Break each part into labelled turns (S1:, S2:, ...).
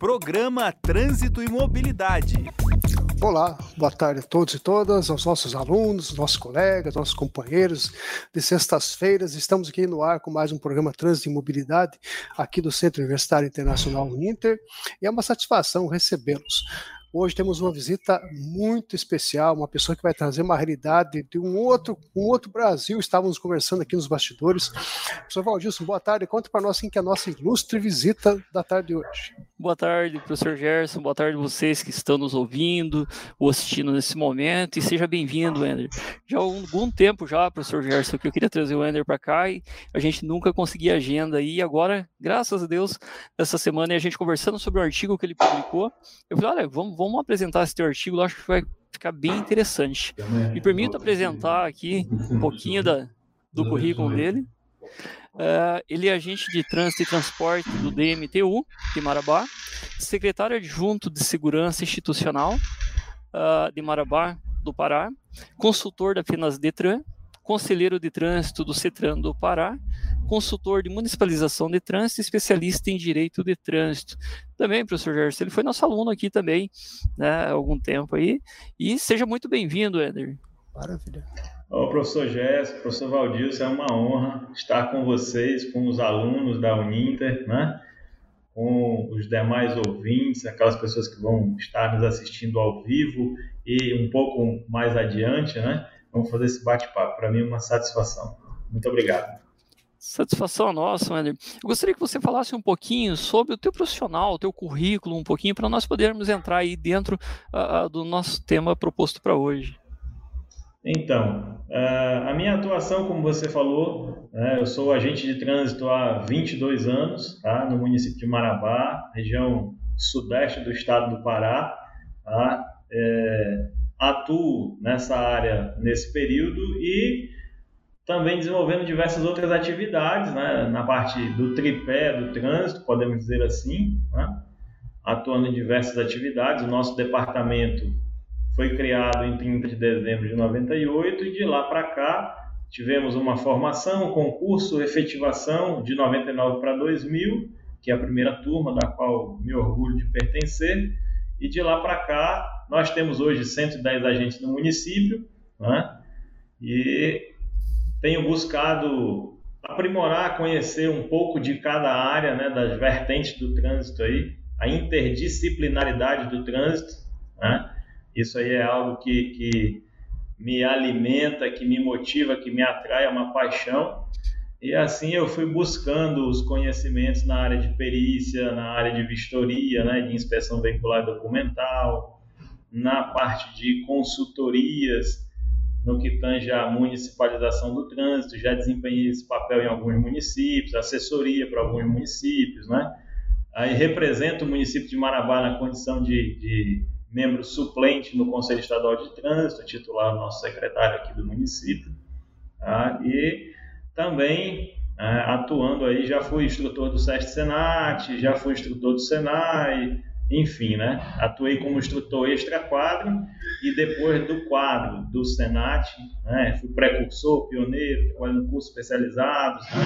S1: Programa Trânsito e Mobilidade.
S2: Olá, boa tarde a todos e todas, aos nossos alunos, nossos colegas, nossos companheiros de sextas-feiras. Estamos aqui no ar com mais um programa Trânsito e Mobilidade aqui do Centro Universitário Internacional Uninter e é uma satisfação recebê-los. Hoje temos uma visita muito especial, uma pessoa que vai trazer uma realidade de um outro, um outro Brasil. Estávamos conversando aqui nos bastidores. Professor Valdilson, boa tarde. Conta para nós quem que é a nossa ilustre visita da tarde de hoje.
S3: Boa tarde, professor Gerson. Boa tarde vocês que estão nos ouvindo ou assistindo nesse momento. E seja bem-vindo, Ender. Já há algum tempo já, professor Gerson, que eu queria trazer o Ender para cá e a gente nunca conseguia agenda. E agora, graças a Deus, essa semana a gente conversando sobre o artigo que ele publicou, eu falei, olha, vamos, vamos apresentar esse teu artigo, eu acho que vai ficar bem interessante. Me permito apresentar aqui um pouquinho da, do currículo dele. Uh, ele é agente de trânsito e transporte do DMTU de Marabá, secretário adjunto de segurança institucional uh, de Marabá, do Pará, consultor da Finas Detran, conselheiro de trânsito do CETRAN do Pará, consultor de municipalização de trânsito, especialista em direito de trânsito. Também, professor Gerson, ele foi nosso aluno aqui também, né, há algum tempo aí, e seja muito bem-vindo, Eder.
S4: Maravilha. Ô, professor Jéssica, professor Valdilson, é uma honra estar com vocês, com os alunos da Uninter, né? com os demais ouvintes, aquelas pessoas que vão estar nos assistindo ao vivo e um pouco mais adiante, né? Vamos fazer esse bate-papo. Para mim é uma satisfação. Muito obrigado.
S3: Satisfação nossa, Ender. Eu gostaria que você falasse um pouquinho sobre o teu profissional, o teu currículo, um pouquinho, para nós podermos entrar aí dentro uh, do nosso tema proposto para hoje.
S4: Então, a minha atuação, como você falou, né, eu sou agente de trânsito há 22 anos, tá, no município de Marabá, região sudeste do estado do Pará. Tá, é, atuo nessa área nesse período e também desenvolvendo diversas outras atividades, né, na parte do tripé do trânsito, podemos dizer assim, né, atuando em diversas atividades. O nosso departamento foi criado em 30 de dezembro de 98 e de lá para cá tivemos uma formação, concurso, efetivação de 99 para 2000, que é a primeira turma da qual me orgulho de pertencer, e de lá para cá nós temos hoje 110 agentes no município, né? E tenho buscado aprimorar, conhecer um pouco de cada área, né, das vertentes do trânsito aí, a interdisciplinaridade do trânsito, né? Isso aí é algo que, que me alimenta, que me motiva, que me atrai, é uma paixão. E assim eu fui buscando os conhecimentos na área de perícia, na área de vistoria, né, de inspeção veicular documental, na parte de consultorias, no que tange a municipalização do trânsito, já desempenhei esse papel em alguns municípios, assessoria para alguns municípios, né? Aí represento o município de Marabá na condição de, de membro suplente no Conselho Estadual de Trânsito, titular nosso secretário aqui do município, tá? e também é, atuando aí, já fui instrutor do SEST Senat, já fui instrutor do Senai, enfim, né? Atuei como instrutor extra-quadro e depois do quadro do Senat, né? Fui precursor, pioneiro, trabalhando em cursos especializados, né?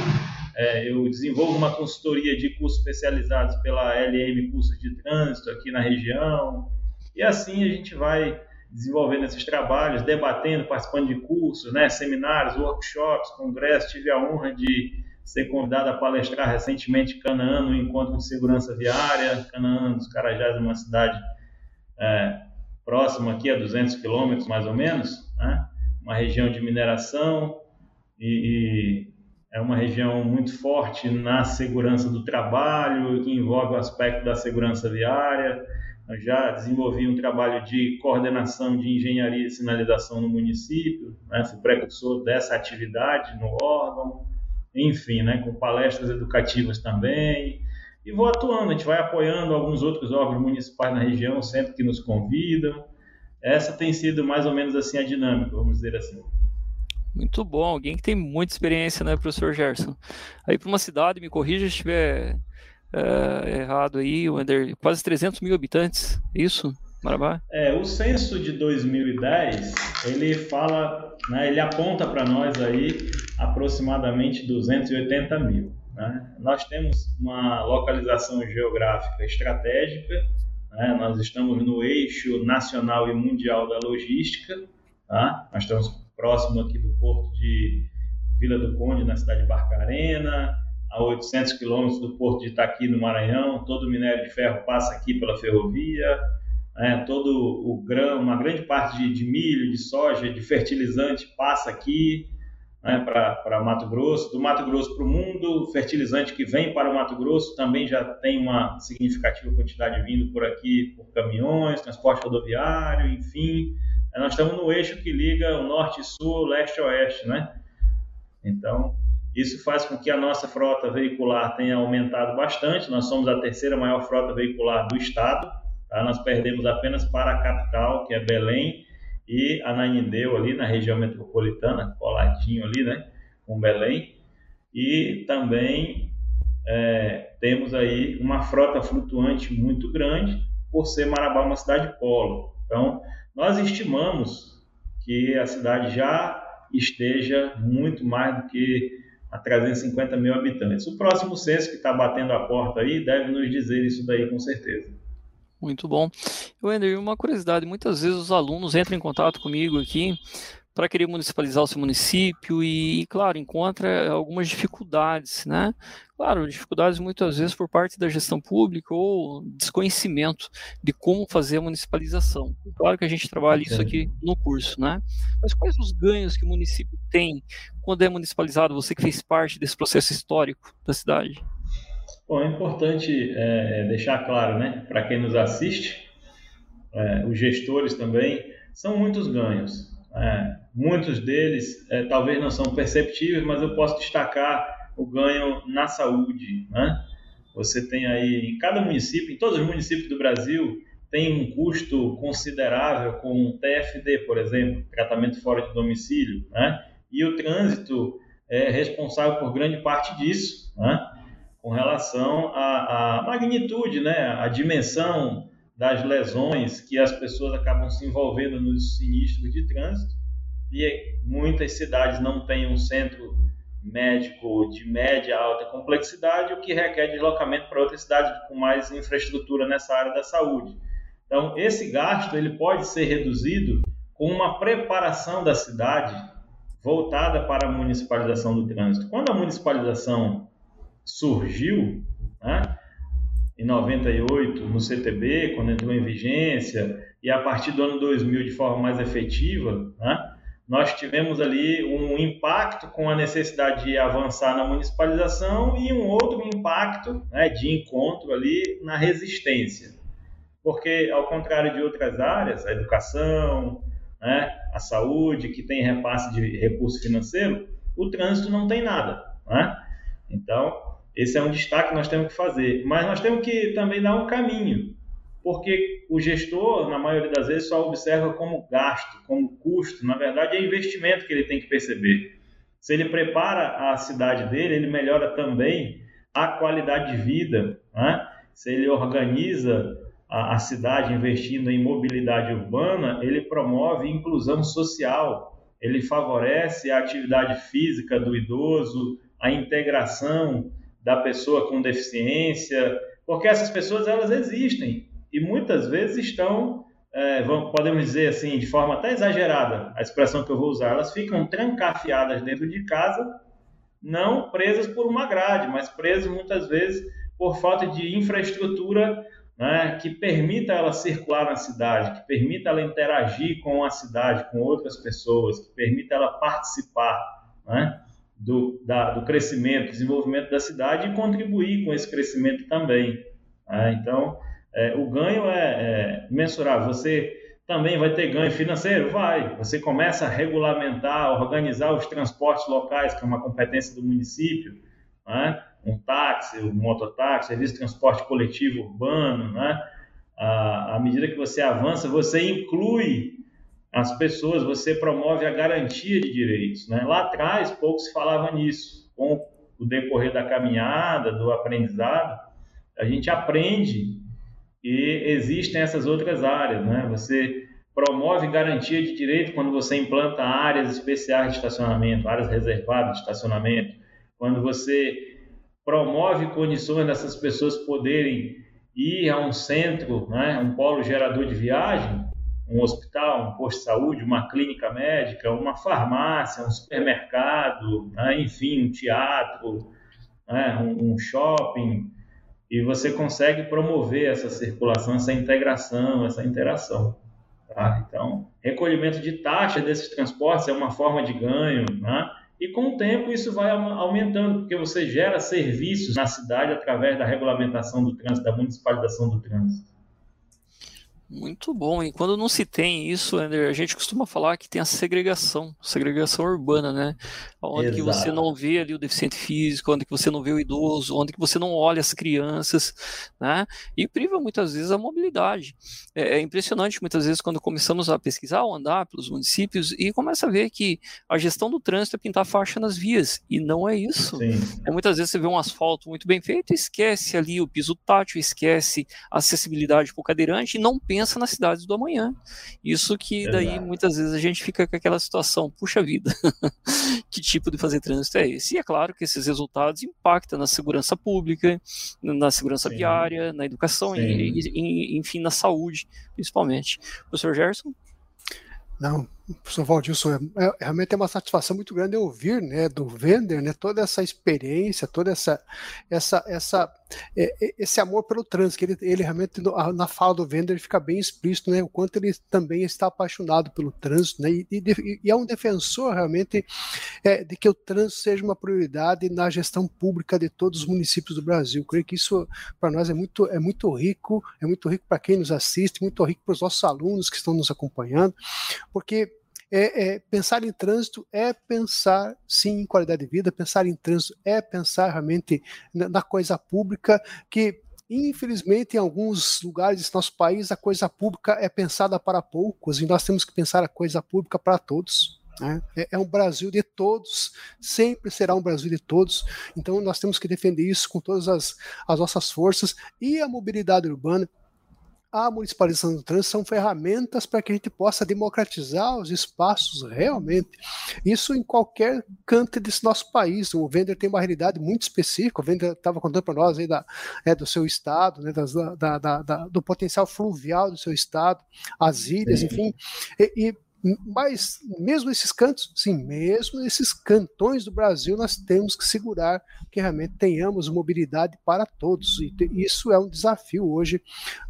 S4: É, eu desenvolvo uma consultoria de cursos especializados pela LM Cursos de Trânsito aqui na região, e assim a gente vai desenvolvendo esses trabalhos, debatendo, participando de cursos, né, seminários, workshops, congressos. Tive a honra de ser convidado a palestrar recentemente em Canaã, no Encontro de Segurança Viária. Canaã dos Carajás é uma cidade é, próxima aqui, a 200 quilômetros mais ou menos, né, uma região de mineração e, e é uma região muito forte na segurança do trabalho, que envolve o aspecto da segurança viária. Eu já desenvolvi um trabalho de coordenação de engenharia e sinalização no município, né? fui precursor dessa atividade no órgão, enfim, né? com palestras educativas também. E vou atuando, a gente vai apoiando alguns outros órgãos municipais na região, sempre que nos convidam. Essa tem sido mais ou menos assim a dinâmica, vamos dizer assim.
S3: Muito bom, alguém que tem muita experiência, né, professor Gerson? Aí para uma cidade, me corrija se estiver uh, errado aí, Wander, quase 300 mil habitantes, isso? Marabá?
S4: É, o censo de 2010, ele fala, né, ele aponta para nós aí aproximadamente 280 mil. né? nós temos uma localização geográfica estratégica, né? nós estamos no eixo nacional e mundial da logística, tá? nós estamos próximo aqui do porto de Vila do Conde, na cidade de Barcarena, a 800 quilômetros do porto de Itaqui, no Maranhão, todo o minério de ferro passa aqui pela ferrovia, né? todo o grão, uma grande parte de, de milho, de soja, de fertilizante passa aqui, né, para Mato Grosso, do Mato Grosso para o mundo, fertilizante que vem para o Mato Grosso também já tem uma significativa quantidade vindo por aqui por caminhões, transporte rodoviário, enfim. Nós estamos no eixo que liga o norte e sul, leste e oeste, né? Então, isso faz com que a nossa frota veicular tenha aumentado bastante. Nós somos a terceira maior frota veicular do estado. Tá? Nós perdemos apenas para a capital, que é Belém, e Ananindeu ali na região metropolitana, coladinho ali, né, com Belém. E também é, temos aí uma frota flutuante muito grande, por ser Marabá uma cidade polo. Então, nós estimamos que a cidade já esteja muito mais do que a 350 mil habitantes. O próximo censo que está batendo a porta aí deve nos dizer isso daí com certeza.
S3: Muito bom. Wender, uma curiosidade, muitas vezes os alunos entram em contato comigo aqui para querer municipalizar o seu município e, claro, encontra algumas dificuldades, né? Claro, dificuldades muitas vezes por parte da gestão pública ou desconhecimento de como fazer a municipalização. Claro que a gente trabalha isso aqui no curso, né? Mas quais os ganhos que o município tem quando é municipalizado? Você que fez parte desse processo histórico da cidade.
S4: Bom, é importante é, deixar claro, né, para quem nos assiste, é, os gestores também, são muitos ganhos. É, muitos deles é, talvez não são perceptíveis, mas eu posso destacar o ganho na saúde. Né? Você tem aí, em cada município, em todos os municípios do Brasil, tem um custo considerável com TFD, por exemplo, tratamento fora de domicílio, né? e o trânsito é responsável por grande parte disso. Né? com relação à, à magnitude, né, à dimensão das lesões que as pessoas acabam se envolvendo nos sinistros de trânsito. E muitas cidades não têm um centro médico de média alta complexidade, o que requer deslocamento para outras cidades com mais infraestrutura nessa área da saúde. Então, esse gasto ele pode ser reduzido com uma preparação da cidade voltada para a municipalização do trânsito. Quando a municipalização surgiu né, em 98 no CTB, quando entrou em vigência, e a partir do ano 2000 de forma mais efetiva, né, nós tivemos ali um impacto com a necessidade de avançar na municipalização e um outro impacto né, de encontro ali na resistência. Porque, ao contrário de outras áreas, a educação, né, a saúde, que tem repasse de recurso financeiro, o trânsito não tem nada. Né? Então, esse é um destaque que nós temos que fazer. Mas nós temos que também dar um caminho, porque o gestor, na maioria das vezes, só observa como gasto, como custo. Na verdade, é investimento que ele tem que perceber. Se ele prepara a cidade dele, ele melhora também a qualidade de vida. Né? Se ele organiza a, a cidade investindo em mobilidade urbana, ele promove inclusão social, ele favorece a atividade física do idoso, a integração da pessoa com deficiência, porque essas pessoas elas existem e muitas vezes estão, é, podemos dizer assim, de forma até exagerada, a expressão que eu vou usar, elas ficam trancafiadas dentro de casa, não presas por uma grade, mas presas muitas vezes por falta de infraestrutura né, que permita ela circular na cidade, que permita ela interagir com a cidade, com outras pessoas, que permita ela participar. Né? Do, da, do crescimento, desenvolvimento da cidade e contribuir com esse crescimento também. Né? Então, é, o ganho é, é mensurável. Você também vai ter ganho financeiro? Vai. Você começa a regulamentar, organizar os transportes locais, que é uma competência do município, né? um táxi, um mototáxi, serviço de transporte coletivo urbano. Né? À, à medida que você avança, você inclui as pessoas, você promove a garantia de direitos. Né? Lá atrás, pouco se falava nisso. Com o decorrer da caminhada, do aprendizado, a gente aprende e existem essas outras áreas. Né? Você promove garantia de direito quando você implanta áreas especiais de estacionamento, áreas reservadas de estacionamento, quando você promove condições dessas pessoas poderem ir a um centro, né, um polo gerador de viagem, um hospital, um posto de saúde, uma clínica médica, uma farmácia, um supermercado, né, enfim, um teatro, né, um, um shopping, e você consegue promover essa circulação, essa integração, essa interação. Tá? Então, recolhimento de taxa desses transportes é uma forma de ganho, né? E com o tempo isso vai aumentando, porque você gera serviços na cidade através da regulamentação do trânsito, da municipalização do trânsito.
S3: Muito bom. E quando não se tem isso, Ender, a gente costuma falar que tem a segregação, segregação urbana, né? Onde Exato. que você não vê ali o deficiente físico, onde que você não vê o idoso, onde que você não olha as crianças, né? E priva muitas vezes a mobilidade. É, é impressionante muitas vezes quando começamos a pesquisar ou andar pelos municípios e começa a ver que a gestão do trânsito é pintar faixa nas vias e não é isso. É, muitas vezes você vê um asfalto muito bem feito, esquece ali o piso tátil, esquece a acessibilidade para o cadeirante e não pensa pensa nas cidades do amanhã. Isso que daí Exato. muitas vezes a gente fica com aquela situação, puxa vida, que tipo de fazer trânsito é esse? E é claro que esses resultados impactam na segurança pública, na segurança Sim. viária, na educação e, e, enfim, na saúde, principalmente. Professor Gerson?
S2: Não, professor Valdilson, é, é, realmente é uma satisfação muito grande ouvir né, do Vender né, toda essa experiência, toda essa, essa, essa é, é, esse amor pelo trânsito, que ele, ele realmente, na fala do Vender, fica bem explícito né, o quanto ele também está apaixonado pelo trânsito né, e, e, e é um defensor realmente é, de que o trânsito seja uma prioridade na gestão pública de todos os municípios do Brasil. Eu creio que isso para nós é muito, é muito rico, é muito rico para quem nos assiste, muito rico para os nossos alunos que estão nos acompanhando, porque é, é, pensar em trânsito é pensar sim em qualidade de vida, pensar em trânsito é pensar realmente na, na coisa pública que Infelizmente, em alguns lugares do nosso país, a coisa pública é pensada para poucos e nós temos que pensar a coisa pública para todos. Né? É, é um Brasil de todos, sempre será um Brasil de todos. Então, nós temos que defender isso com todas as, as nossas forças e a mobilidade urbana a municipalização do trânsito são ferramentas para que a gente possa democratizar os espaços realmente. Isso em qualquer canto desse nosso país. O Vender tem uma realidade muito específica. O Vender estava contando para nós aí da, é, do seu estado, né, das, da, da, da, do potencial fluvial do seu estado, as ilhas, enfim. E, e mas mesmo esses cantos, sim, mesmo esses cantões do Brasil, nós temos que segurar que realmente tenhamos mobilidade para todos. E isso é um desafio hoje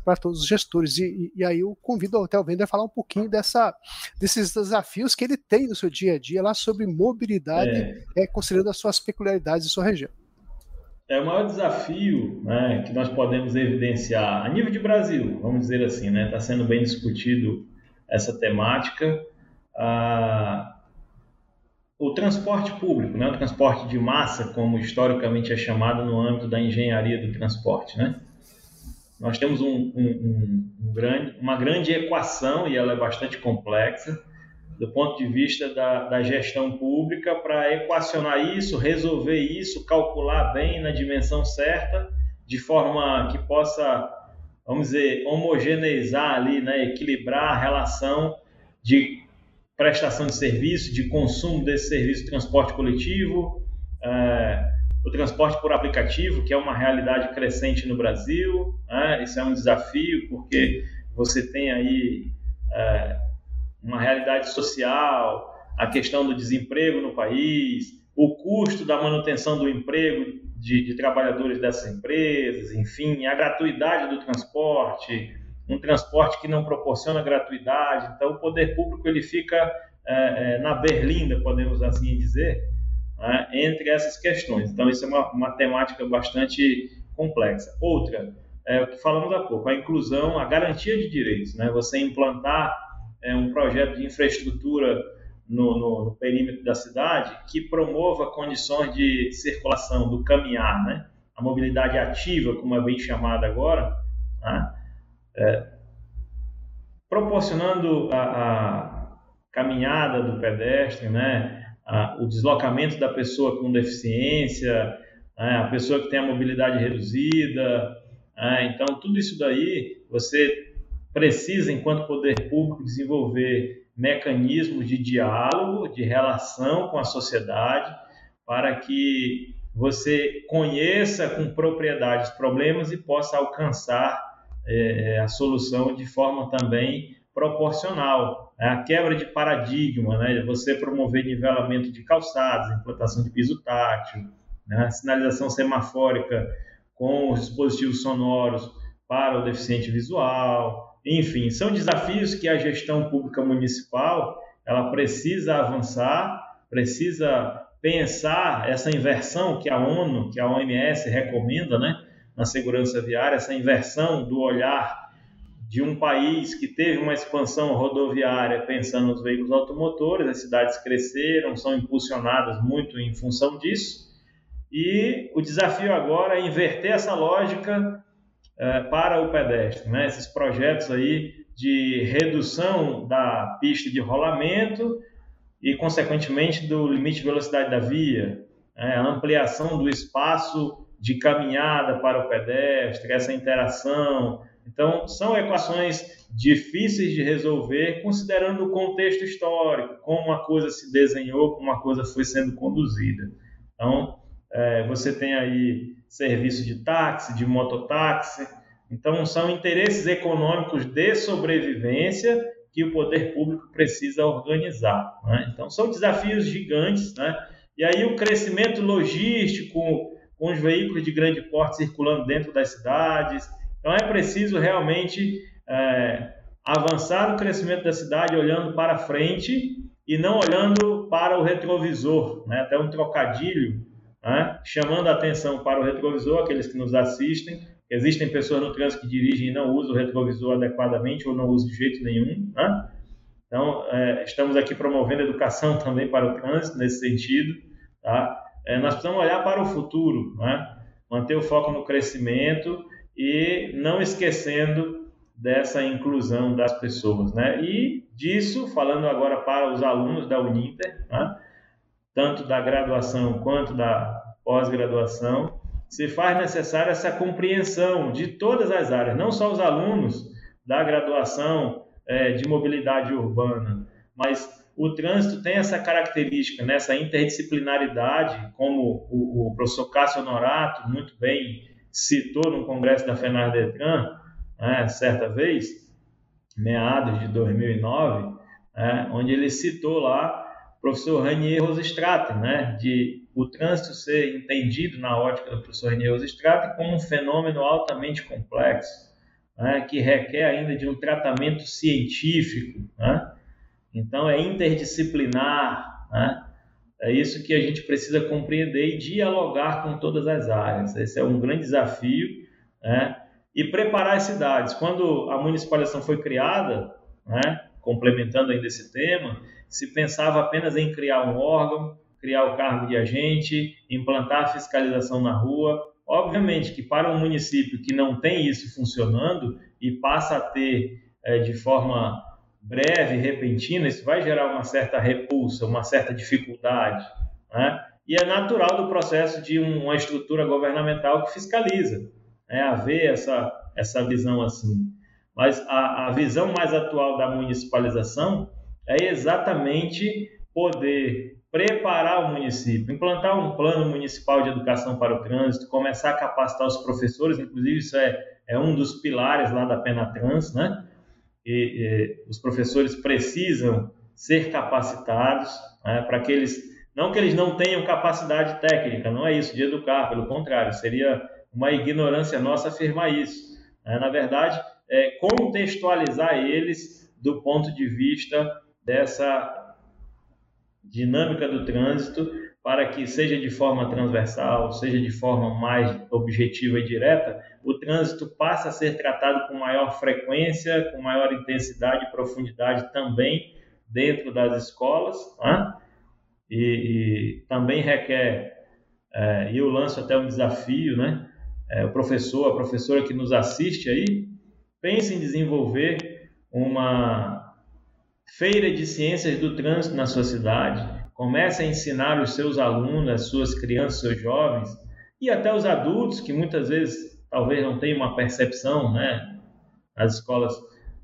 S2: para todos os gestores. E, e, aí eu convido o Vender a falar um pouquinho dessa, desses desafios que ele tem no seu dia a dia lá sobre mobilidade, é. É, considerando as suas peculiaridades de sua região.
S4: É o maior desafio né, que nós podemos evidenciar a nível de Brasil, vamos dizer assim, está né, tá sendo bem discutido essa temática. Ah, o transporte público, né, o transporte de massa, como historicamente é chamado no âmbito da engenharia do transporte. Né? Nós temos um, um, um grande, uma grande equação, e ela é bastante complexa, do ponto de vista da, da gestão pública, para equacionar isso, resolver isso, calcular bem na dimensão certa, de forma que possa vamos dizer, homogeneizar ali, né, equilibrar a relação de prestação de serviço, de consumo desse serviço de transporte coletivo, é, o transporte por aplicativo, que é uma realidade crescente no Brasil. Né, isso é um desafio, porque você tem aí é, uma realidade social, a questão do desemprego no país, o custo da manutenção do emprego de, de, trabalhadores dessas empresas, enfim, a gratuidade do transporte, um transporte que não proporciona gratuidade. Então, o poder público ele fica é, é, na berlinda, podemos assim dizer, né, entre essas questões. Então, isso é uma, uma temática bastante complexa. Outra, é o que falamos há pouco, a inclusão, a garantia de direitos. Né? Você implantar é, um projeto de infraestrutura no, no, no, perímetro da cidade que promova condições de circulação do caminhar, né? a mobilidade ativa, como é bem chamada agora, né? é, proporcionando a, a, caminhada do pedestre, né? A, o deslocamento da pessoa com deficiência, né? a pessoa que tem a mobilidade reduzida. Né? Então, tudo isso daí você precisa, enquanto poder público, desenvolver mecanismos de diálogo, de relação com a sociedade, para que você conheça com propriedade os problemas e possa alcançar é, a solução de forma também proporcional. É a quebra de paradigma, né? você promover nivelamento de calçados, implantação de piso tátil, né? sinalização semafórica com os dispositivos sonoros para o deficiente visual, enfim, são desafios que a gestão pública municipal ela precisa avançar, precisa pensar essa inversão que a ONU, que a OMS recomenda, né, na segurança viária, essa inversão do olhar de um país que teve uma expansão rodoviária pensando nos veículos automotores, as cidades cresceram, são impulsionadas muito em função disso, e o desafio agora é inverter essa lógica é, para o pedestre, né? esses projetos aí de redução da pista de rolamento e, consequentemente, do limite de velocidade da via, né? a ampliação do espaço de caminhada para o pedestre, essa interação. Então, são equações difíceis de resolver, considerando o contexto histórico, como uma coisa se desenhou, como uma coisa foi sendo conduzida. Então, é, você tem aí serviço de táxi, de mototáxi. Então, são interesses econômicos de sobrevivência que o poder público precisa organizar. Né? Então, são desafios gigantes. Né? E aí, o crescimento logístico, com os veículos de grande porte circulando dentro das cidades. Então, é preciso realmente é, avançar no crescimento da cidade olhando para frente e não olhando para o retrovisor. Né? Até um trocadilho né? chamando a atenção para o retrovisor, aqueles que nos assistem. Existem pessoas no trânsito que dirigem e não usam o retrovisor adequadamente ou não usam de jeito nenhum. Né? Então, é, estamos aqui promovendo educação também para o trânsito nesse sentido. Tá? É, nós precisamos olhar para o futuro, né? manter o foco no crescimento e não esquecendo dessa inclusão das pessoas. Né? E disso, falando agora para os alunos da Uninter, né? Tanto da graduação quanto da pós-graduação, se faz necessária essa compreensão de todas as áreas, não só os alunos da graduação é, de mobilidade urbana, mas o trânsito tem essa característica, né, interdisciplinaridade, como o, o, professor Cássio Honorato muito bem citou no congresso da FENAR-DETRAN, né, certa vez, meados de 2009, né, onde ele citou lá professor Ranier Rosestraten, né, de o trânsito ser entendido na ótica do professor Ranier Rosestraten como um fenômeno altamente complexo, né, que requer ainda de um tratamento científico, né? Então é interdisciplinar, né? É isso que a gente precisa compreender e dialogar com todas as áreas. Esse é um grande desafio, né? E preparar as cidades. Quando a municipalização foi criada, né, complementando ainda esse tema, se pensava apenas em criar um órgão, criar o cargo de agente, implantar a fiscalização na rua. Obviamente que para um município que não tem isso funcionando e passa a ter é, de forma breve, repentina, isso vai gerar uma certa repulsa, uma certa dificuldade. Né? E é natural do processo de uma estrutura governamental que fiscaliza, né? haver essa, essa visão assim. Mas a, a visão mais atual da municipalização é exatamente poder preparar o município, implantar um plano municipal de educação para o trânsito, começar a capacitar os professores, inclusive isso é, é um dos pilares lá da Penatrans, né? E, e os professores precisam ser capacitados né, para que eles, não que eles não tenham capacidade técnica, não é isso de educar, pelo contrário, seria uma ignorância nossa afirmar isso. Né? Na verdade, é contextualizar eles do ponto de vista dessa dinâmica do trânsito para que seja de forma transversal, seja de forma mais objetiva e direta, o trânsito passe a ser tratado com maior frequência, com maior intensidade e profundidade também dentro das escolas, né? e, e, também requer, é, e eu lanço até um desafio, né? É, o professor, a professora que nos assiste aí, pense em desenvolver uma feira de ciências do trânsito na sua cidade. Comece a ensinar os seus alunos, as suas crianças, seus jovens e até os adultos que muitas vezes talvez não tenham uma percepção, né, nas escolas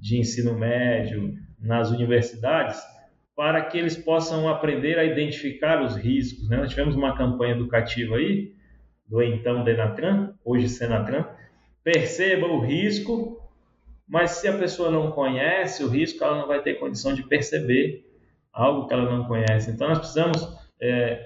S4: de ensino médio, nas universidades, para que eles possam aprender a identificar os riscos. Né? Nós tivemos uma campanha educativa aí, do então Denatran, hoje Senatran, perceba o risco, mas se a pessoa não conhece o risco, ela não vai ter condição de perceber algo que ela não conhece. Então, nós precisamos é,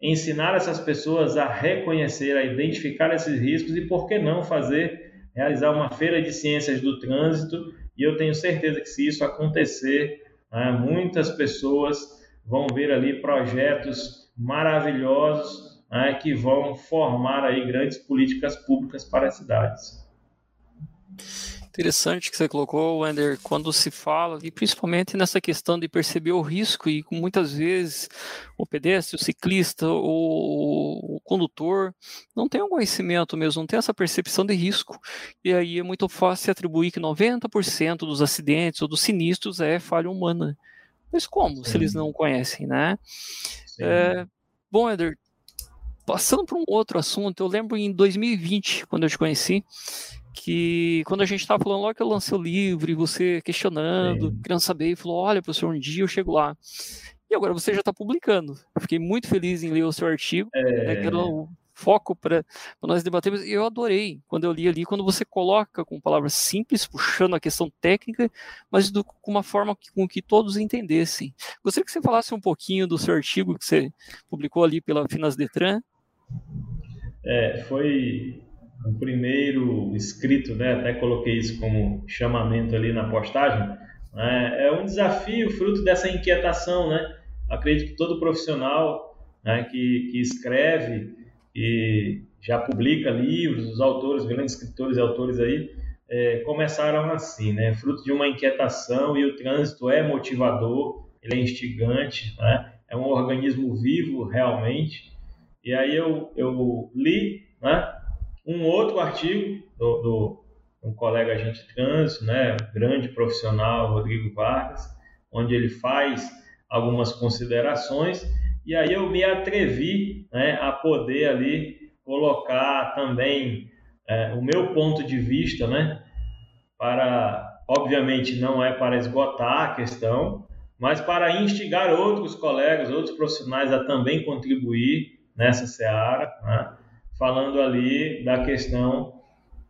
S4: ensinar essas pessoas a reconhecer, a identificar esses riscos e, por que não, fazer, realizar uma feira de ciências do trânsito. E eu tenho certeza que, se isso acontecer, né, muitas pessoas vão ver ali projetos maravilhosos né, que vão formar aí grandes políticas públicas para as cidades.
S3: Interessante que você colocou, Wender, quando se fala, e principalmente nessa questão de perceber o risco, e muitas vezes o pedestre, o ciclista, o, o condutor não tem um conhecimento mesmo, não tem essa percepção de risco. E aí é muito fácil atribuir que 90% dos acidentes ou dos sinistros é falha humana. Mas como, Sim. se eles não conhecem, né? É, bom, Eder, passando para um outro assunto, eu lembro em 2020, quando eu te conheci, que quando a gente estava falando logo que eu lancei o livro e você questionando, Sim. querendo saber, e falou: olha, professor, um dia eu chego lá. E agora você já está publicando. fiquei muito feliz em ler o seu artigo. É... Né, que era o foco para nós debatermos. E eu adorei quando eu li ali, quando você coloca com palavras simples, puxando a questão técnica, mas do, com uma forma que, com que todos entendessem. Gostaria que você falasse um pouquinho do seu artigo que você publicou ali pela Finas Detran.
S4: É, foi o primeiro escrito, né? Até coloquei isso como chamamento ali na postagem. É, é um desafio fruto dessa inquietação, né? Acredito que todo profissional né, que, que escreve e já publica livros, os autores, grandes escritores e autores aí, é, começaram assim, né? Fruto de uma inquietação e o trânsito é motivador, ele é instigante, né? É um organismo vivo realmente. E aí eu, eu li, né? Um outro artigo do, do um colega agente de trânsito, né? Grande profissional, Rodrigo Vargas, onde ele faz algumas considerações e aí eu me atrevi né, a poder ali colocar também é, o meu ponto de vista, né, para, obviamente, não é para esgotar a questão, mas para instigar outros colegas, outros profissionais a também contribuir nessa seara, né, falando ali da questão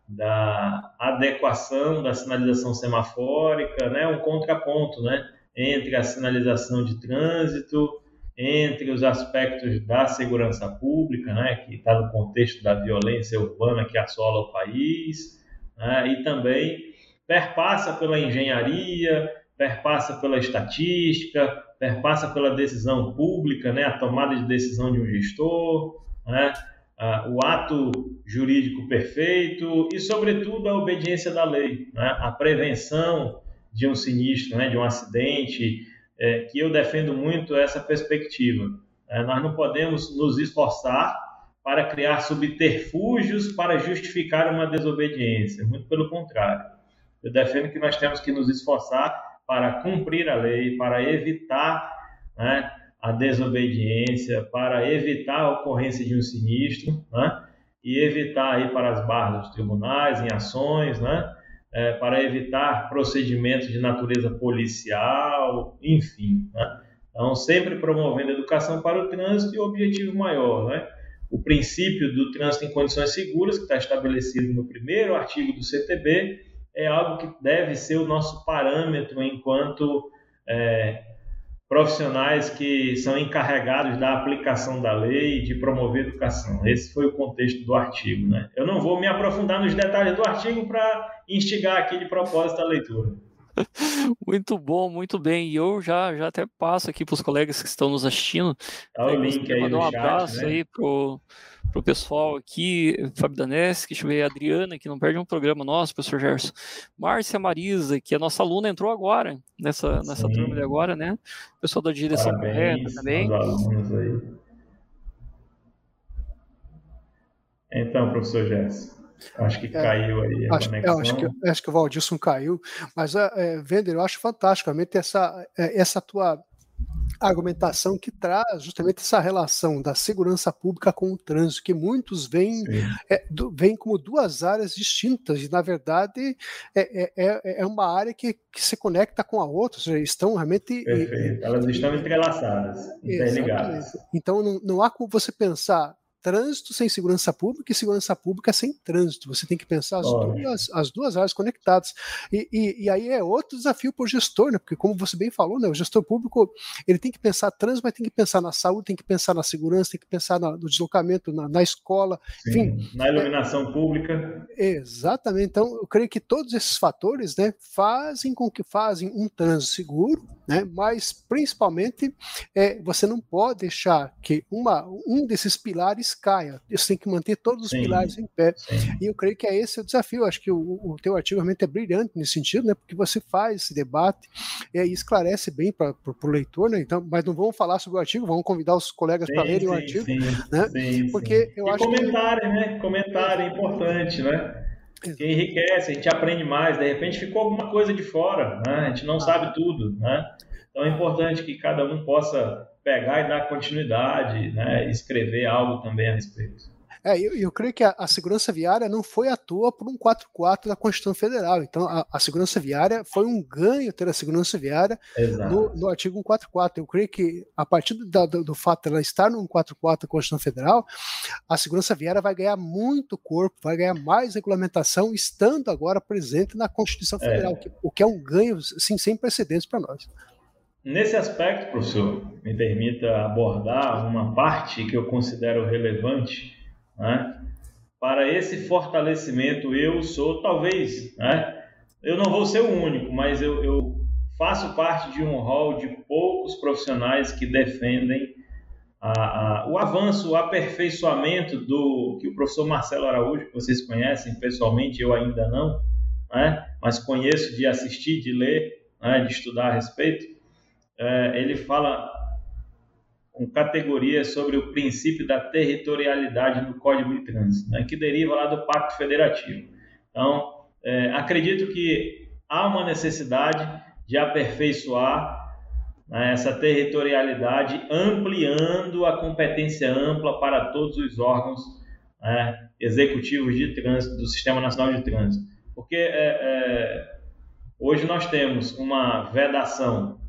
S4: da adequação da sinalização semafórica, né, um contraponto, né, entre a sinalização de trânsito entre os aspectos da segurança pública, né, que está no contexto da violência urbana que assola o país, né, e também perpassa pela engenharia, perpassa pela estatística, perpassa pela decisão pública, né, a tomada de decisão de um gestor, né, o ato jurídico perfeito e, sobretudo, a obediência da lei, né, a prevenção de um sinistro, né, de um acidente, é, que eu defendo muito essa perspectiva. É, nós não podemos nos esforçar para criar subterfúgios para justificar uma desobediência, muito pelo contrário. Eu defendo que nós temos que nos esforçar para cumprir a lei, para evitar né, a desobediência, para evitar a ocorrência de um sinistro, né, e evitar ir para as barras dos tribunais, em ações, né, é, para evitar procedimentos de natureza policial, enfim. Né? Então, sempre promovendo educação para o trânsito e o objetivo maior, né? o princípio do trânsito em condições seguras, que está estabelecido no primeiro artigo do CTB, é algo que deve ser o nosso parâmetro enquanto é, profissionais que são encarregados da aplicação da lei e de promover educação. Esse foi o contexto do artigo. Né? Eu não vou me aprofundar nos detalhes do artigo para instigar aqui de propósito a leitura.
S3: Muito bom, muito bem. E eu já, já até passo aqui para os colegas que estão nos assistindo.
S4: Tá o link aí
S3: mandar
S4: um
S3: chat, abraço né? aí pro para o pessoal aqui, Fábio Danese, que deixa a Adriana, que não perde um programa nosso, professor Gerson. Márcia Marisa, que é nossa aluna, entrou agora, nessa, nessa turma de agora, né? Pessoal da direção Parabéns correta também.
S4: Então, professor Gerson. Acho que é, caiu aí a
S2: acho, conexão. Acho que, acho que o Valdilson caiu, mas, é, é Vender, eu acho fantasticamente essa, é, essa tua argumentação que traz justamente essa relação da segurança pública com o trânsito, que muitos veem, é, do, veem como duas áreas distintas, e na verdade é, é, é, é uma área que, que se conecta com a outra, ou seja, estão realmente.
S4: Perfeito. Elas estão entrelaçadas, interligadas.
S2: Então não, não há como você pensar trânsito sem segurança pública e segurança pública sem trânsito. Você tem que pensar as, duas, as duas áreas conectadas. E, e, e, aí é outro desafio para o gestor, né? Porque como você bem falou, né? O gestor público ele tem que pensar trânsito, mas tem que pensar na saúde, tem que pensar na segurança, tem que pensar no deslocamento, na, na escola, Sim, enfim.
S4: Na iluminação é, pública.
S2: Exatamente. Então, eu creio que todos esses fatores, né, fazem com que fazem um trânsito seguro, né? Mas principalmente é, você não pode deixar que uma, um desses pilares caia. Você tem que manter todos os sim, pilares em pé. Sim. E eu creio que é esse o desafio. Acho que o, o teu artigo realmente é brilhante nesse sentido, né? Porque você faz esse debate e aí esclarece bem para o leitor, né? Então, mas não vamos falar sobre o artigo, vamos convidar os colegas para lerem o artigo, né? Porque eu
S4: e
S2: acho
S4: comentário, que... né? Comentário é importante, né? que enriquece, a gente aprende mais, de repente ficou alguma coisa de fora, né? a gente não ah. sabe tudo, né? Então é importante que cada um possa pegar e dar continuidade, né? escrever algo também a respeito.
S2: É, eu, eu creio que a, a, segurança viária não foi à toa por um 4.4 da Constituição Federal. Então, a, a, segurança viária foi um ganho ter a segurança viária no, no, artigo 144. Eu creio que, a partir do, do, do fato de ela estar no 144 da Constituição Federal, a segurança viária vai ganhar muito corpo, vai ganhar mais regulamentação, estando agora presente na Constituição é. Federal, é. que, o que é um ganho assim, sem precedentes para nós.
S4: Nesse aspecto, professor, me permita abordar uma parte que eu considero relevante né? Para esse fortalecimento, eu sou, talvez, né? eu não vou ser o único, mas eu, eu faço parte de um rol de poucos profissionais que defendem a, a, o avanço, o aperfeiçoamento do que o professor Marcelo Araújo, que vocês conhecem pessoalmente, eu ainda não, né? mas conheço de assistir, de ler, né? de estudar a respeito. É, ele fala com categorias sobre o princípio da territorialidade no Código de Trânsito, né, que deriva lá do Pacto Federativo. Então, é, acredito que há uma necessidade de aperfeiçoar né, essa territorialidade, ampliando a competência ampla para todos os órgãos né, executivos de trânsito do Sistema Nacional de Trânsito. Porque é, é, hoje nós temos uma vedação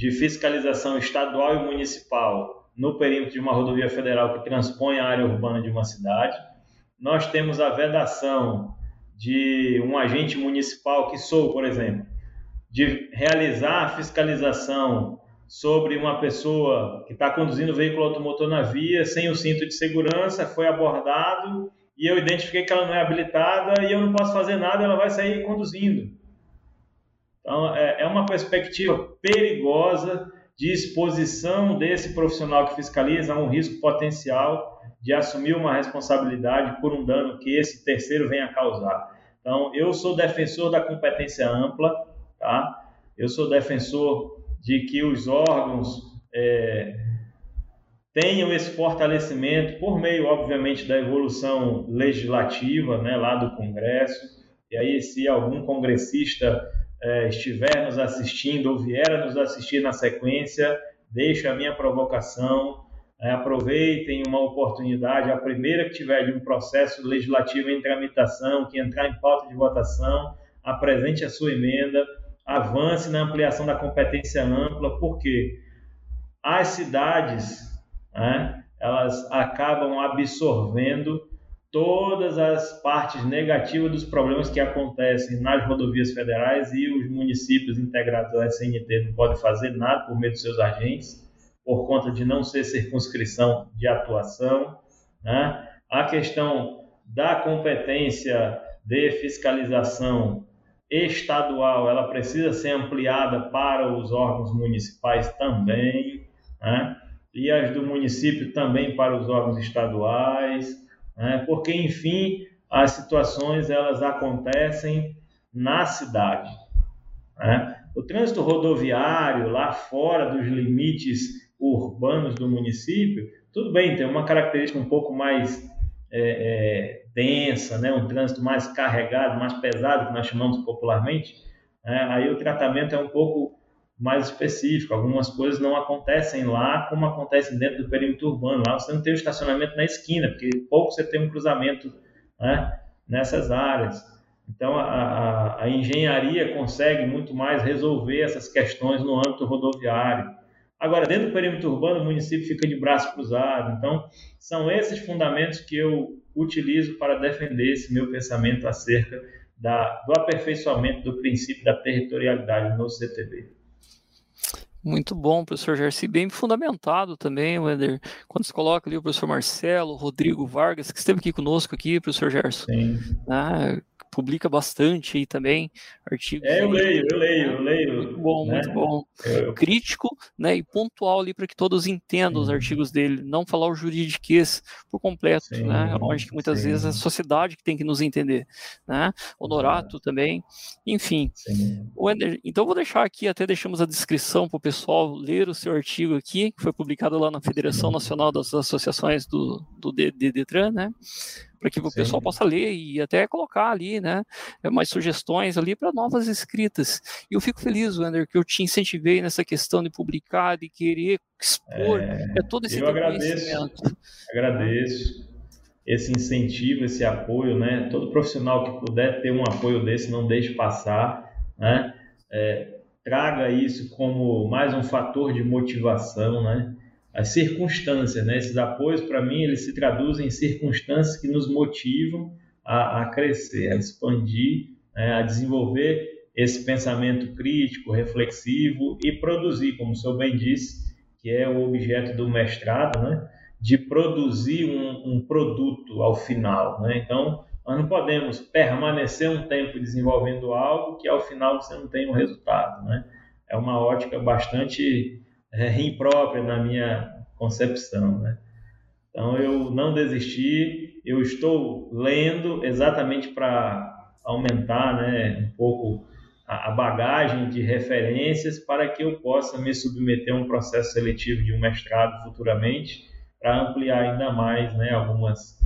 S4: de fiscalização estadual e municipal no perímetro de uma rodovia federal que transpõe a área urbana de uma cidade. Nós temos a vedação de um agente municipal, que sou, por exemplo, de realizar a fiscalização sobre uma pessoa que está conduzindo veículo automotor na via sem o cinto de segurança, foi abordado e eu identifiquei que ela não é habilitada e eu não posso fazer nada, ela vai sair conduzindo. Então, é, é uma perspectiva perigosa de exposição desse profissional que fiscaliza a um risco potencial de assumir uma responsabilidade por um dano que esse terceiro venha causar. Então, eu sou defensor da competência ampla, tá? Eu sou defensor de que os órgãos é, tenham esse fortalecimento por meio, obviamente, da evolução legislativa, né, lá do Congresso. E aí, se algum congressista é, estiver nos assistindo ou vier a nos assistir na sequência, deixo a minha provocação. É, aproveitem uma oportunidade, a primeira que tiver de um processo legislativo em tramitação, que entrar em pauta de votação, apresente a sua emenda, avance na ampliação da competência ampla, porque as cidades né, elas acabam absorvendo todas as partes negativas dos problemas que acontecem nas rodovias federais e os municípios integrados à SNT não podem fazer nada por meio dos seus agentes, por conta de não ser circunscrição de atuação. Né? A questão da competência de fiscalização estadual, ela precisa ser ampliada para os órgãos municipais também, né? e as do município também para os órgãos estaduais né? porque enfim as situações elas acontecem na cidade. Né? O trânsito rodoviário lá fora dos limites urbanos do município, tudo bem, tem uma característica um pouco mais é, é, densa, né? um trânsito mais carregado, mais pesado, que nós chamamos popularmente. Né? Aí o tratamento é um pouco mais específico. Algumas coisas não acontecem lá como acontecem dentro do perímetro urbano. Lá você não tem o estacionamento na esquina, porque pouco você tem um cruzamento né, nessas áreas. Então, a, a, a, engenharia consegue muito mais resolver essas questões no âmbito rodoviário. Agora, dentro do perímetro urbano, o município fica de braço cruzado. Então, são esses fundamentos que eu utilizo para defender esse meu pensamento acerca da, do aperfeiçoamento do princípio da territorialidade no CTB.
S3: Muito bom, professor Gersi, bem fundamentado também, Wender. Quando se coloca ali o professor Marcelo, Rodrigo Vargas, que esteve aqui conosco aqui, professor Gerson. Sim. Ah, publica bastante aí também artigos.
S4: É, eu leio, eu leio, eu leio.
S3: Muito bom, né? muito bom. Eu... Crítico, né, e pontual ali para que todos entendam sim. os artigos dele, não falar o juridiquês por completo, sim, né? Onde que muitas sim. vezes é a sociedade que tem que nos entender, né? Honorato é. também, enfim. Wender, então vou deixar aqui, até deixamos a descrição para o pessoal ler o seu artigo aqui, que foi publicado lá na Federação Nacional das Associações do, do Detran, né? Para que o Sim. pessoal possa ler e até colocar ali, né, mais sugestões ali para novas escritas. E eu fico feliz, Wander, que eu te incentivei nessa questão de publicar, de querer expor é, é todo esse
S4: eu agradeço, agradeço esse incentivo, esse apoio, né? Todo profissional que puder ter um apoio desse, não deixe passar, né? É, traga isso como mais um fator de motivação, né? As circunstâncias, né? Esses apoios, para mim, eles se traduzem em circunstâncias que nos motivam a, a crescer, a expandir, né? a desenvolver esse pensamento crítico, reflexivo e produzir, como o senhor bem disse, que é o objeto do mestrado, né? De produzir um, um produto ao final, né? Então, nós não podemos permanecer um tempo desenvolvendo algo que ao final você não tem um resultado, né? É uma ótica bastante é, imprópria na minha concepção, né? Então eu não desisti, eu estou lendo exatamente para aumentar, né, um pouco a, a bagagem de referências para que eu possa me submeter a um processo seletivo de um mestrado futuramente para ampliar ainda mais, né, algumas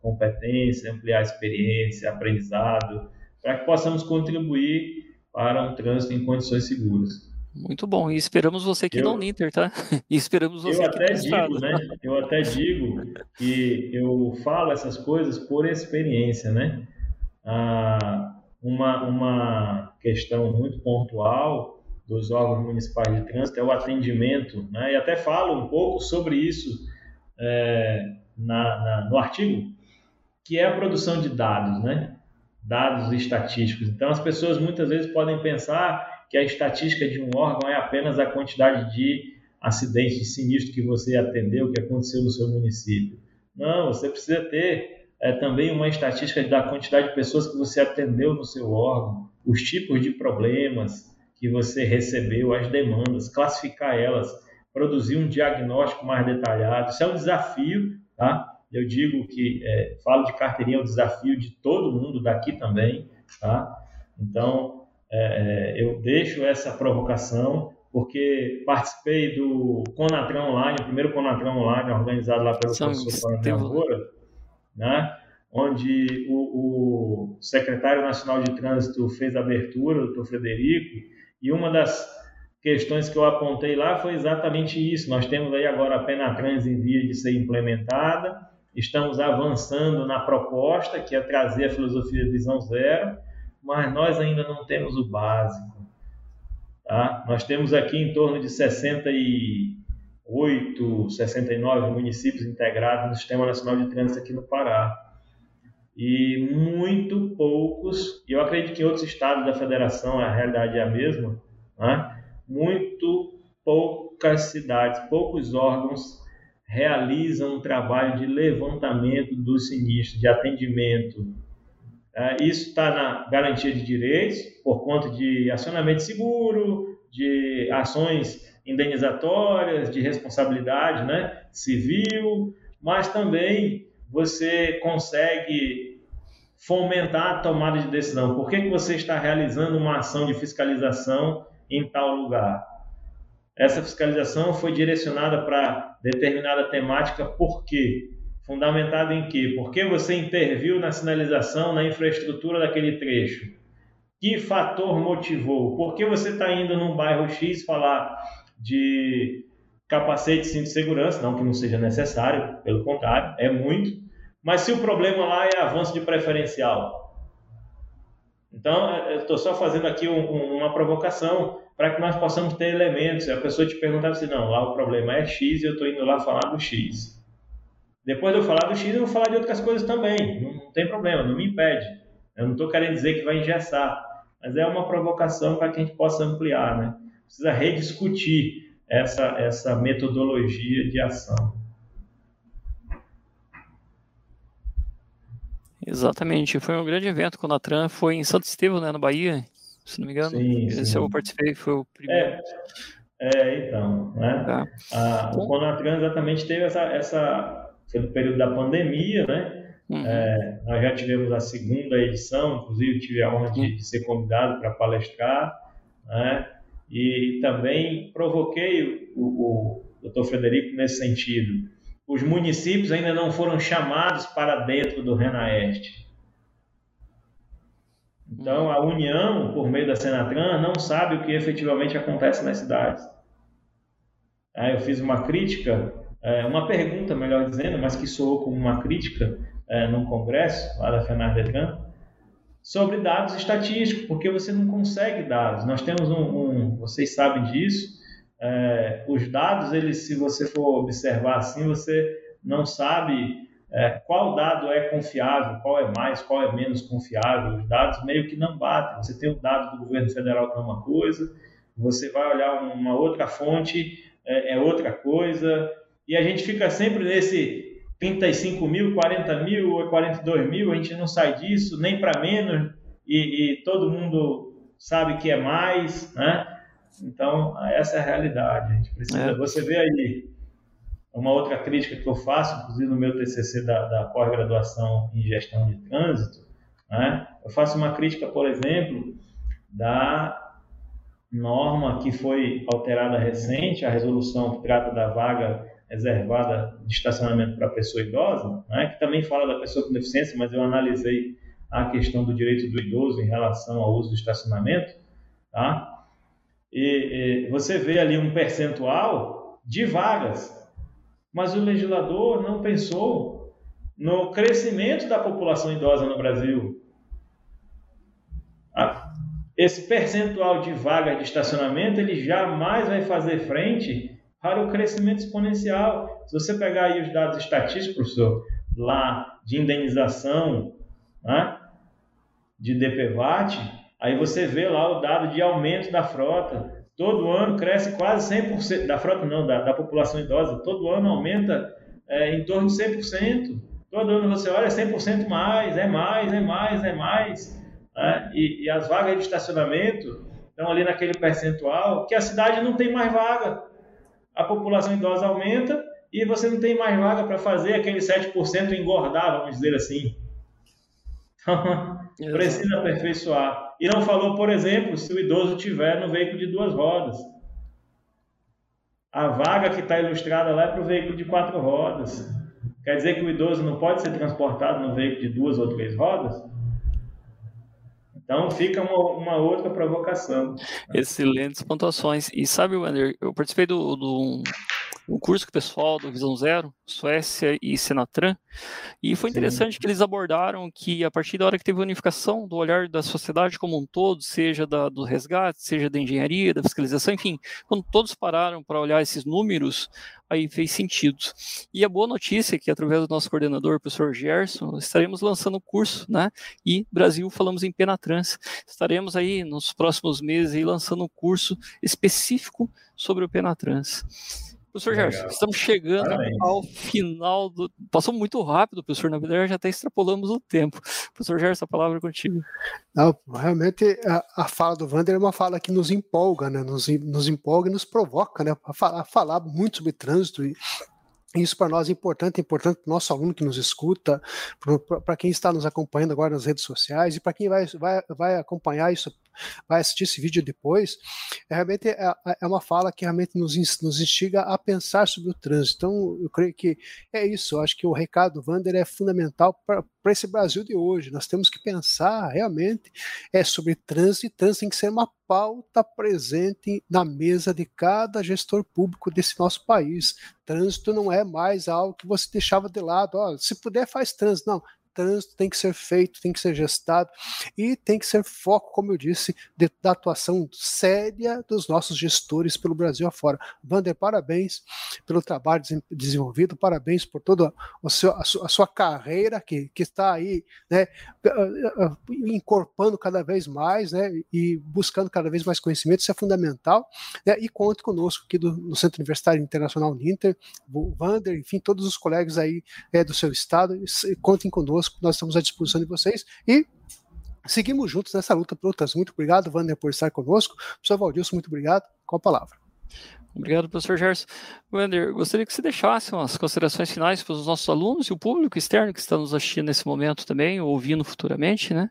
S4: competências, ampliar a experiência, aprendizado, para que possamos contribuir para um trânsito em condições seguras.
S3: Muito bom. E esperamos você aqui eu, no Uninter, tá? E esperamos você
S4: eu
S3: aqui
S4: até digo, né? Eu até digo que eu falo essas coisas por experiência, né? Ah, uma, uma questão muito pontual dos órgãos municipais de trânsito é o atendimento, né? E até falo um pouco sobre isso é, na, na, no artigo, que é a produção de dados, né? Dados estatísticos. Então, as pessoas muitas vezes podem pensar que a estatística de um órgão é apenas a quantidade de acidentes de sinistro que você atendeu, que aconteceu no seu município. Não, você precisa ter é, também uma estatística da quantidade de pessoas que você atendeu no seu órgão, os tipos de problemas que você recebeu, as demandas, classificar elas, produzir um diagnóstico mais detalhado. Isso é um desafio, tá? Eu digo que é, falo de carteirinha, é um desafio de todo mundo daqui também, tá? Então, é, é, eu deixo essa provocação porque participei do Conatran Online, o primeiro Conatran Online organizado lá pelo São professor Coronel né? onde o, o, secretário nacional de trânsito fez a abertura, o doutor Frederico, e uma das questões que eu apontei lá foi exatamente isso. Nós temos aí agora a Penatrans em via de ser implementada, estamos avançando na proposta, que é trazer a filosofia de visão zero, mas nós ainda não temos o básico. Tá? Nós temos aqui em torno de 68, 69 municípios integrados no Sistema Nacional de Trânsito aqui no Pará. E muito poucos, eu acredito que em outros estados da federação a realidade é a mesma, né? muito poucas cidades, poucos órgãos realizam um trabalho de levantamento do sinistro, de atendimento, isso está na garantia de direitos, por conta de acionamento seguro, de ações indenizatórias, de responsabilidade né, civil, mas também você consegue fomentar a tomada de decisão. Por que, que você está realizando uma ação de fiscalização em tal lugar? Essa fiscalização foi direcionada para determinada temática, por quê? Fundamentado em quê? Porque você interviu na sinalização, na infraestrutura daquele trecho. Que fator motivou? Por que você está indo num bairro X falar de capacete cinto de segurança? Não que não seja necessário, pelo contrário, é muito. Mas se o problema lá é avanço de preferencial. Então, eu estou só fazendo aqui um, uma provocação. para que nós possamos ter elementos. A pessoa te perguntava assim, não, lá o problema é X e eu estou indo lá falar do X. Depois de eu falar do X, eu vou falar de outras coisas também. Não, não tem problema, não me impede. Eu não estou querendo dizer que vai engessar, mas é uma provocação para que a gente possa ampliar, né? Precisa rediscutir essa, essa metodologia de ação.
S3: Exatamente, foi um grande evento quando a Tran foi em Santo Estevão, né, na Bahia, se não me engano. Sim, Esse sim. eu participei, foi o primeiro.
S4: É, é então, né? Tá. A, o Conatran exatamente teve essa, essa, foi no período da pandemia, né? Uhum. É, nós já tivemos a segunda edição, inclusive tive a honra de, de ser convidado para palestrar, né? E também provoquei o, o, doutor Frederico nesse sentido. Os municípios ainda não foram chamados para dentro do RENAEST. Então, a União, por meio da Senatran, não sabe o que efetivamente acontece nas cidades. Aí eu fiz uma crítica, é, uma pergunta, melhor dizendo, mas que soou como uma crítica é, num congresso, lá da FENARDETRAN, sobre dados estatísticos, porque você não consegue dados. Nós temos um, um vocês sabem disso, é, os dados, eles, se você for observar assim, você não sabe é, qual dado é confiável, qual é mais, qual é menos confiável. Os dados meio que não batem. Você tem o dado do governo federal que é uma coisa, você vai olhar uma outra fonte, é, é outra coisa, e a gente fica sempre nesse 35 mil, 40 mil, 42 mil, a gente não sai disso, nem para menos, e, e, todo mundo sabe que é mais, né? Então, essa é a realidade. A gente precisa, é. Você vê aí uma outra crítica que eu faço, inclusive no meu TCC da, da pós-graduação em gestão de trânsito, né? eu faço uma crítica, por exemplo, da norma que foi alterada recente, a resolução que trata da vaga reservada de estacionamento para pessoa idosa, né? que também fala da pessoa com deficiência, mas eu analisei a questão do direito do idoso em relação ao uso do estacionamento, tá? E, e você vê ali um percentual de vagas mas o legislador não pensou no crescimento da população idosa no Brasil. Esse percentual de vagas de estacionamento ele jamais vai fazer frente para o crescimento exponencial. Se você pegar aí os dados estatísticos, professor, lá de indenização né, de DPVAT, aí você vê lá o dado de aumento da frota todo ano cresce quase 100%, da frota não, da, da população idosa, todo ano aumenta é, em torno de 100%. Todo ano você olha, é 100% mais, é mais, é mais, é mais. Né? E, e, as vagas de estacionamento estão ali naquele percentual que a cidade não tem mais vaga. A população idosa aumenta e você não tem mais vaga para fazer aquele 7% engordar, vamos dizer assim. Então, precisa aperfeiçoar. E não falou, por exemplo, se o idoso tiver no veículo de duas rodas. A vaga que está ilustrada lá é para o veículo de quatro rodas. Quer dizer que o idoso não pode ser transportado no veículo de duas ou três rodas? Então fica uma, uma outra provocação.
S3: Excelentes pontuações. E sabe, Wander, eu participei do, do um curso com o pessoal do Visão Zero, Suécia e Senatran, e foi interessante Sim. que eles abordaram que a partir da hora que teve a unificação do olhar da sociedade como um todo, seja da, do resgate, seja da engenharia, da fiscalização, enfim, quando todos pararam para olhar esses números, aí fez sentido. E a boa notícia é que, através do nosso coordenador, o professor Gerson, estaremos lançando o curso, né? E Brasil falamos em Penatrans. Estaremos aí nos próximos meses aí, lançando um curso específico sobre o Penatrans. Professor Gerson, estamos chegando Parabéns. ao final do. Passou muito rápido, professor. Na verdade, já até extrapolamos o tempo. Professor Gerson, a palavra é contigo.
S2: Não, realmente a, a, fala do Wander é uma fala que nos empolga, né? Nos, nos empolga e nos provoca, né? A falar, a falar muito sobre trânsito e isso para nós é importante, é importante para o nosso aluno que nos escuta, para quem está nos acompanhando agora nas redes sociais e para quem vai, vai, vai acompanhar isso, vai assistir esse vídeo depois. É, realmente é, é uma fala que realmente nos, nos instiga a pensar sobre o trânsito. Então, eu creio que é isso. Acho que o recado do Wander é fundamental para esse Brasil de hoje. Nós temos que pensar realmente é sobre trânsito e trânsito tem que ser uma pauta presente na mesa de cada gestor público desse nosso país. Trânsito não é mais algo que você deixava de lado. Se puder, faz trânsito. Não, trânsito tem que ser feito, tem que ser gestado e tem que ser foco, como eu disse, de, da atuação séria dos nossos gestores pelo Brasil afora. Vander, parabéns pelo trabalho desenvolvido, parabéns por toda a sua, a sua carreira que, que está aí, né, incorporando cada vez mais, né, e buscando cada vez mais conhecimento, isso é fundamental, né, e conte conosco aqui do, Centro Universitário Internacional Ninter, Vander, enfim, todos os colegas aí é, do seu estado, contem conosco, nós estamos à disposição de vocês e seguimos juntos nessa luta por outras. Muito obrigado, Wander, por estar conosco. Professor Valdilson, muito obrigado. Com a palavra.
S3: Obrigado, professor Gerson. Wander, gostaria que você deixasse umas considerações finais para os nossos alunos e o público externo que está nos assistindo nesse momento também, ou ouvindo futuramente, né?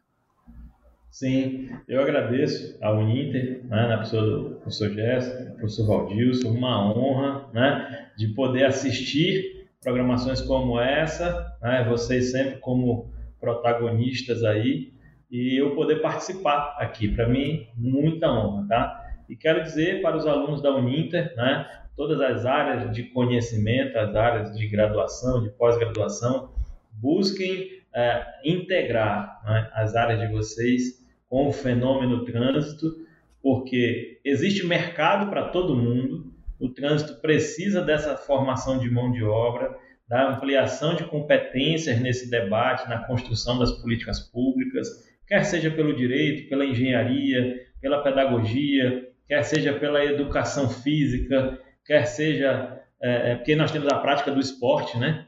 S4: Sim, eu agradeço ao Uninter, né, na pessoa do professor Gerson, professor Valdilson, uma honra né, de poder assistir programações como essa, né, vocês sempre como protagonistas aí, e eu poder participar aqui. Para mim, muita honra, tá? E quero dizer para os alunos da Uninter, né, todas as áreas de conhecimento, as áreas de graduação, de pós-graduação, busquem é, integrar né, as áreas de vocês com o fenômeno trânsito, porque existe mercado para todo mundo, o trânsito precisa dessa formação de mão de obra, da ampliação de competências nesse debate, na construção das políticas públicas, quer seja pelo direito, pela engenharia, pela pedagogia, quer seja pela educação física, quer seja é, é porque nós temos a prática do esporte, né?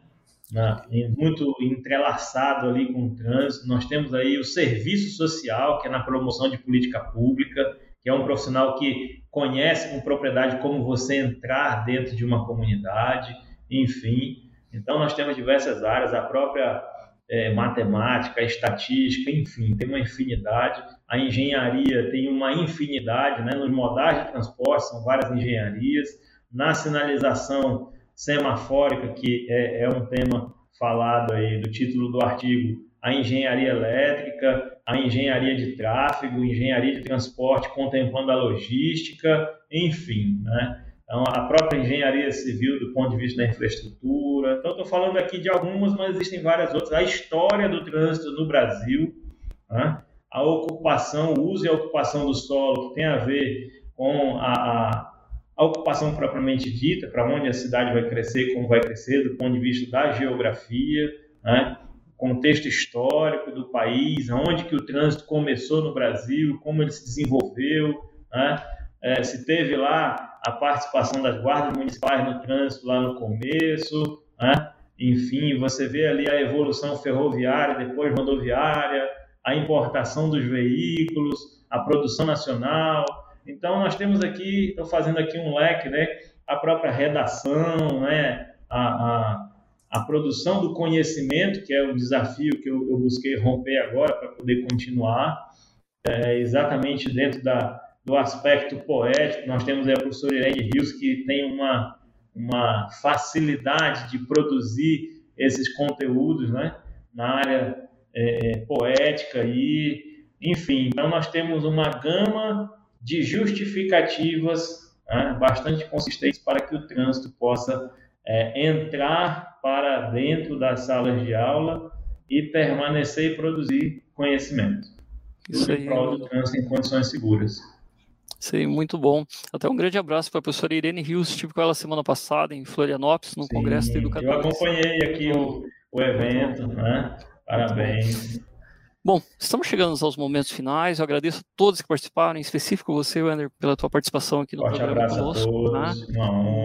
S4: muito entrelaçado ali com o trânsito. Nós temos aí o serviço social, que é na promoção de política pública, que é um profissional que conhece com propriedade como você entrar dentro de uma comunidade, enfim. Então, nós temos diversas áreas, a própria é, matemática, estatística, enfim, tem uma infinidade. A engenharia tem uma infinidade, né? nos modais de transporte são várias engenharias. Na sinalização semafórica, que é, é um tema falado aí do título do artigo, a engenharia elétrica, a engenharia de tráfego, engenharia de transporte contemplando a logística, enfim, né? Então, a própria engenharia civil do ponto de vista da infraestrutura. Então, estou falando aqui de algumas, mas existem várias outras. A história do trânsito no Brasil, né? a ocupação, o uso e a ocupação do solo, que tem a ver com a, a, a ocupação propriamente dita, para onde a cidade vai crescer, como vai crescer, do ponto de vista da geografia, né? Contexto histórico do país, aonde que o trânsito começou no Brasil, como ele se desenvolveu, né? é, se teve lá a participação das guardas municipais no trânsito lá no começo, né? enfim, você vê ali a evolução ferroviária, depois rodoviária, a importação dos veículos, a produção nacional. Então, nós temos aqui, estou fazendo aqui um leque, né? a própria redação, né? a, a, a produção do conhecimento, que é o desafio que eu, eu busquei romper agora para poder continuar, é, exatamente dentro da, do aspecto poético, nós temos a professora Irene Rios, que tem uma, uma facilidade de produzir esses conteúdos né, na área é, poética e, enfim, então nós temos uma gama de justificativas né, bastante consistentes para que o trânsito possa é, entrar para dentro das salas de aula e permanecer e produzir conhecimento. Isso aí. Prol do trânsito em condições seguras.
S3: Sim, muito bom. Até um grande abraço para a professora Irene Rios, estive com ela semana passada em Florianópolis, no Sim, Congresso de Educadores.
S4: Eu acompanhei aqui o, o evento, né? Parabéns.
S3: Bom, estamos chegando aos momentos finais. Eu agradeço a todos que participaram, em específico você, Wander, pela tua participação aqui no
S4: Forte
S3: programa
S4: conosco. Todos,
S3: né?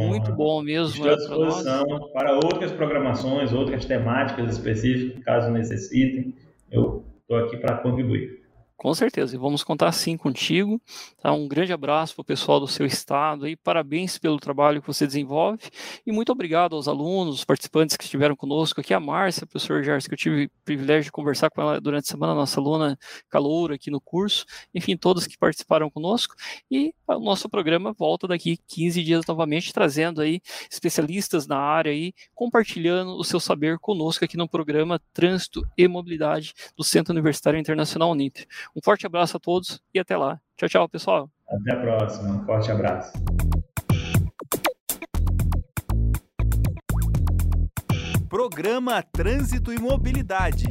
S3: Muito bom mesmo.
S4: Estou à disposição para outras programações, outras temáticas específicas, caso necessitem. Eu estou aqui para contribuir.
S3: Com certeza, e vamos contar sim contigo. Tá? Um grande abraço para o pessoal do seu estado e parabéns pelo trabalho que você desenvolve. E muito obrigado aos alunos, os participantes que estiveram conosco aqui, a Márcia, professor Gerson, que eu tive o privilégio de conversar com ela durante a semana, nossa aluna caloura aqui no curso. Enfim, todos que participaram conosco. E o nosso programa volta daqui 15 dias novamente, trazendo aí especialistas na área aí, compartilhando o seu saber conosco aqui no programa Trânsito e Mobilidade do Centro Universitário Internacional Uninter. Um forte abraço a todos e até lá. Tchau, tchau, pessoal.
S4: Até a próxima. Um forte abraço.
S1: Programa Trânsito e Mobilidade.